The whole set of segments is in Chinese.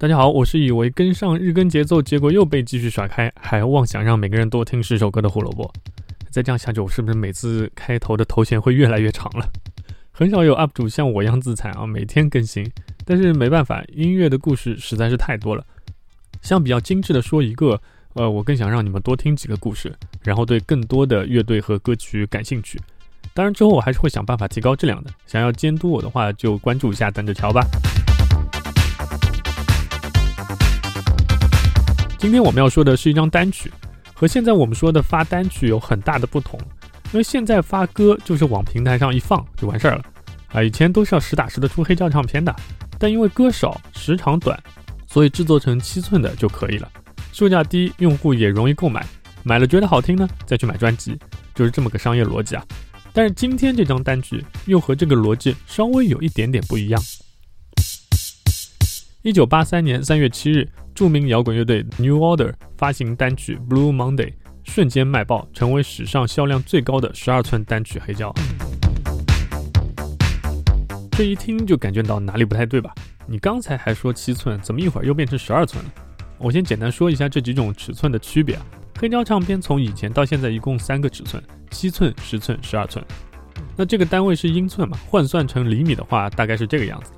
大家好，我是以为跟上日更节奏，结果又被继续甩开，还妄想让每个人多听十首歌的胡萝卜。再这样下去，我是不是每次开头的头衔会越来越长了？很少有 UP 主像我一样自残啊，每天更新。但是没办法，音乐的故事实在是太多了。相比较精致的说一个，呃，我更想让你们多听几个故事，然后对更多的乐队和歌曲感兴趣。当然之后我还是会想办法提高质量的。想要监督我的话，就关注一下，等着瞧吧。今天我们要说的是一张单曲，和现在我们说的发单曲有很大的不同。因为现在发歌就是往平台上一放就完事儿了，啊，以前都是要实打实的出黑胶唱片的，但因为歌少时长短，所以制作成七寸的就可以了，售价低，用户也容易购买，买了觉得好听呢，再去买专辑，就是这么个商业逻辑啊。但是今天这张单曲又和这个逻辑稍微有一点点不一样。一九八三年三月七日。著名摇滚乐队 New Order 发行单曲《Blue Monday》，瞬间卖爆，成为史上销量最高的十二寸单曲黑胶。这一听就感觉到哪里不太对吧？你刚才还说七寸，怎么一会儿又变成十二寸了？我先简单说一下这几种尺寸的区别啊。黑胶唱片从以前到现在一共三个尺寸：七寸、十寸、十二寸。那这个单位是英寸嘛？换算成厘米的话，大概是这个样子。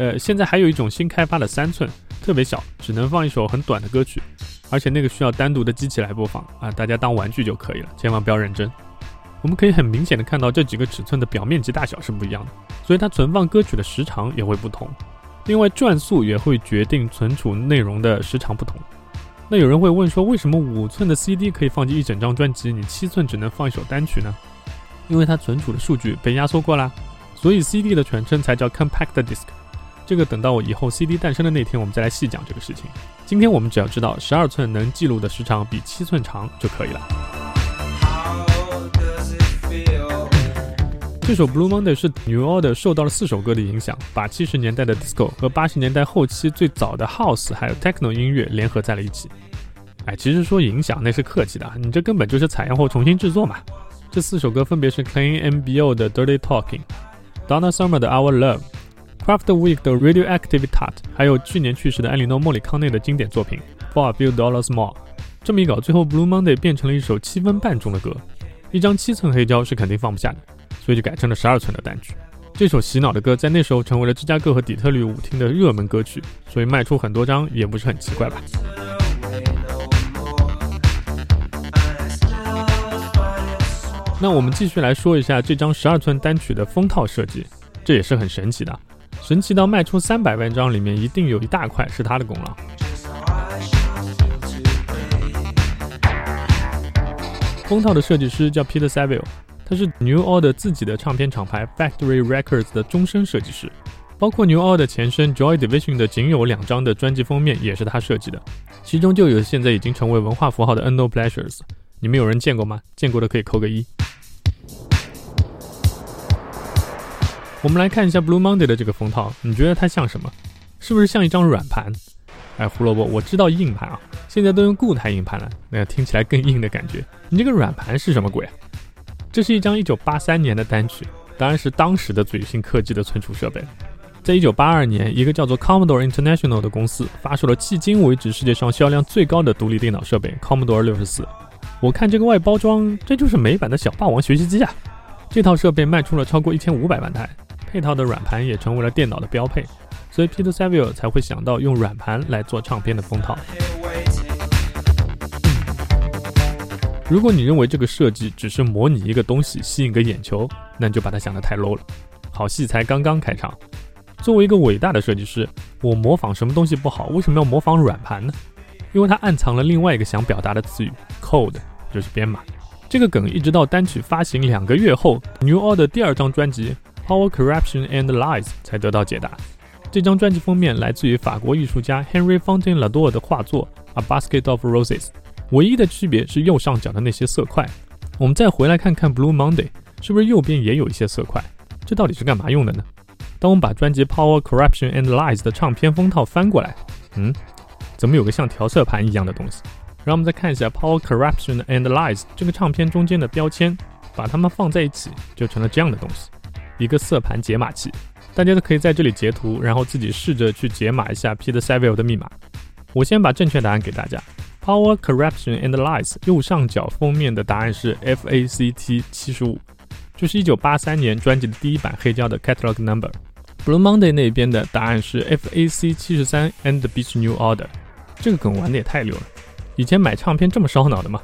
呃，现在还有一种新开发的三寸。特别小，只能放一首很短的歌曲，而且那个需要单独的机器来播放啊，大家当玩具就可以了，千万不要认真。我们可以很明显的看到这几个尺寸的表面积大小是不一样的，所以它存放歌曲的时长也会不同。另外转速也会决定存储内容的时长不同。那有人会问说，为什么五寸的 CD 可以放进一整张专辑，你七寸只能放一首单曲呢？因为它存储的数据被压缩过啦，所以 CD 的全称才叫 Compact Disc。这个等到我以后 CD 诞生的那天，我们再来细讲这个事情。今天我们只要知道十二寸能记录的时长比七寸长就可以了。这首 Blue Monday 是 New Order 受到了四首歌的影响，把七十年代的 Disco 和八十年代后期最早的 House 还有 Techno 音乐联合在了一起。哎，其实说影响那是客气的，你这根本就是采样后重新制作嘛。这四首歌分别是 Clean MBO 的 Dirty Talking、Donna Summer 的 Our Love。Craft Week 的 Radioactive Tut，还有去年去世的艾莉诺·莫里康内的经典作品 For a Few Dollars More。这么一搞，最后 Blue Monday 变成了一首七分半钟的歌。一张七寸黑胶是肯定放不下的，所以就改成了十二寸的单曲。这首洗脑的歌在那时候成为了芝加哥和底特律舞厅的热门歌曲，所以卖出很多张也不是很奇怪吧。那我们继续来说一下这张十二寸单曲的封套设计，这也是很神奇的。神奇到卖出三百万张，里面一定有一大块是他的功劳。封套的设计师叫 Peter Saville，他是 New Order 自己的唱片厂牌 Factory Records 的终身设计师，包括 New Order 前身 Joy Division 的仅有两张的专辑封面也是他设计的，其中就有现在已经成为文化符号的 No Pleasures，你们有人见过吗？见过的可以扣个一。我们来看一下 Blue Monday 的这个封套，你觉得它像什么？是不是像一张软盘？哎，胡萝卜，我知道硬盘啊，现在都用固态硬盘了，那听起来更硬的感觉。你这个软盘是什么鬼？这是一张1983年的单曲，当然是当时的最新科技的存储设备。在1982年，一个叫做 Commodore International 的公司发售了迄今为止世界上销量最高的独立电脑设备 Commodore 64。我看这个外包装，这就是美版的小霸王学习机啊！这套设备卖出了超过1500万台。配套的软盘也成为了电脑的标配，所以 Peter Saville 才会想到用软盘来做唱片的封套。如果你认为这个设计只是模拟一个东西吸引个眼球，那你就把它想得太 low 了。好戏才刚刚开场。作为一个伟大的设计师，我模仿什么东西不好？为什么要模仿软盘呢？因为它暗藏了另外一个想表达的词语：code，就是编码。这个梗一直到单曲发行两个月后，New Order 第二张专辑。Power, Corruption and Lies 才得到解答。这张专辑封面来自于法国艺术家 Henry Fontaine Latour 的画作《A Basket of Roses》，唯一的区别是右上角的那些色块。我们再回来看看 Blue Monday，是不是右边也有一些色块？这到底是干嘛用的呢？当我们把专辑《Power, Corruption and Lies》的唱片封套翻过来，嗯，怎么有个像调色盘一样的东西？让我们再看一下《Power, Corruption and Lies》这个唱片中间的标签，把它们放在一起，就成了这样的东西。一个色盘解码器，大家都可以在这里截图，然后自己试着去解码一下 Peter Saville 的密码。我先把正确答案给大家：Power Corruption and Lies。右上角封面的答案是 FACT 七十五，就是一九八三年专辑的第一版黑胶的 Catalog Number。Blue Monday 那边的答案是 FAC 七十三 and the Beach New Order。这个梗玩的也太溜了！以前买唱片这么烧脑的吗？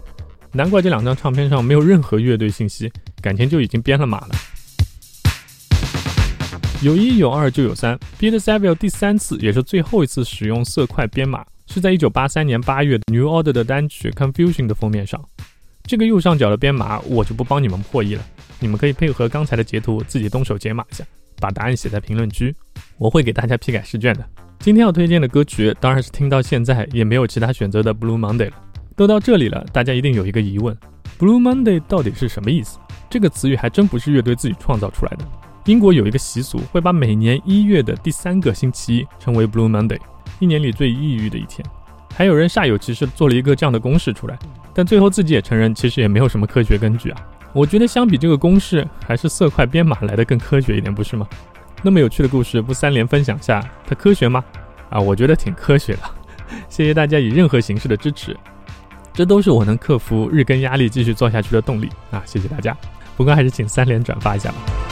难怪这两张唱片上没有任何乐队信息，感情就已经编了码了。有一有二就有三，Peter Saville 第三次也是最后一次使用色块编码，是在一九八三年八月 New Order 的单曲 Confusion 的封面上。这个右上角的编码我就不帮你们破译了，你们可以配合刚才的截图自己动手解码一下，把答案写在评论区，我会给大家批改试卷的。今天要推荐的歌曲当然是听到现在也没有其他选择的 Blue Monday 了。都到这里了，大家一定有一个疑问：Blue Monday 到底是什么意思？这个词语还真不是乐队自己创造出来的。英国有一个习俗，会把每年一月的第三个星期一称为 Blue Monday，一年里最抑郁的一天。还有人煞有其事做了一个这样的公式出来，但最后自己也承认，其实也没有什么科学根据啊。我觉得相比这个公式，还是色块编码来的更科学一点，不是吗？那么有趣的故事，不三连分享下，它科学吗？啊，我觉得挺科学的。谢谢大家以任何形式的支持。这都是我能克服日更压力继续做下去的动力啊！谢谢大家，不过还是请三连转发一下吧。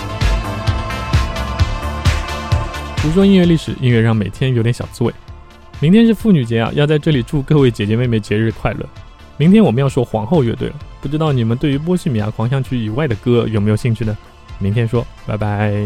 胡说音乐历史，音乐让每天有点小滋味。明天是妇女节啊，要在这里祝各位姐姐妹妹节日快乐。明天我们要说皇后乐队了，不知道你们对于波西米亚狂想曲以外的歌有没有兴趣呢？明天说，拜拜。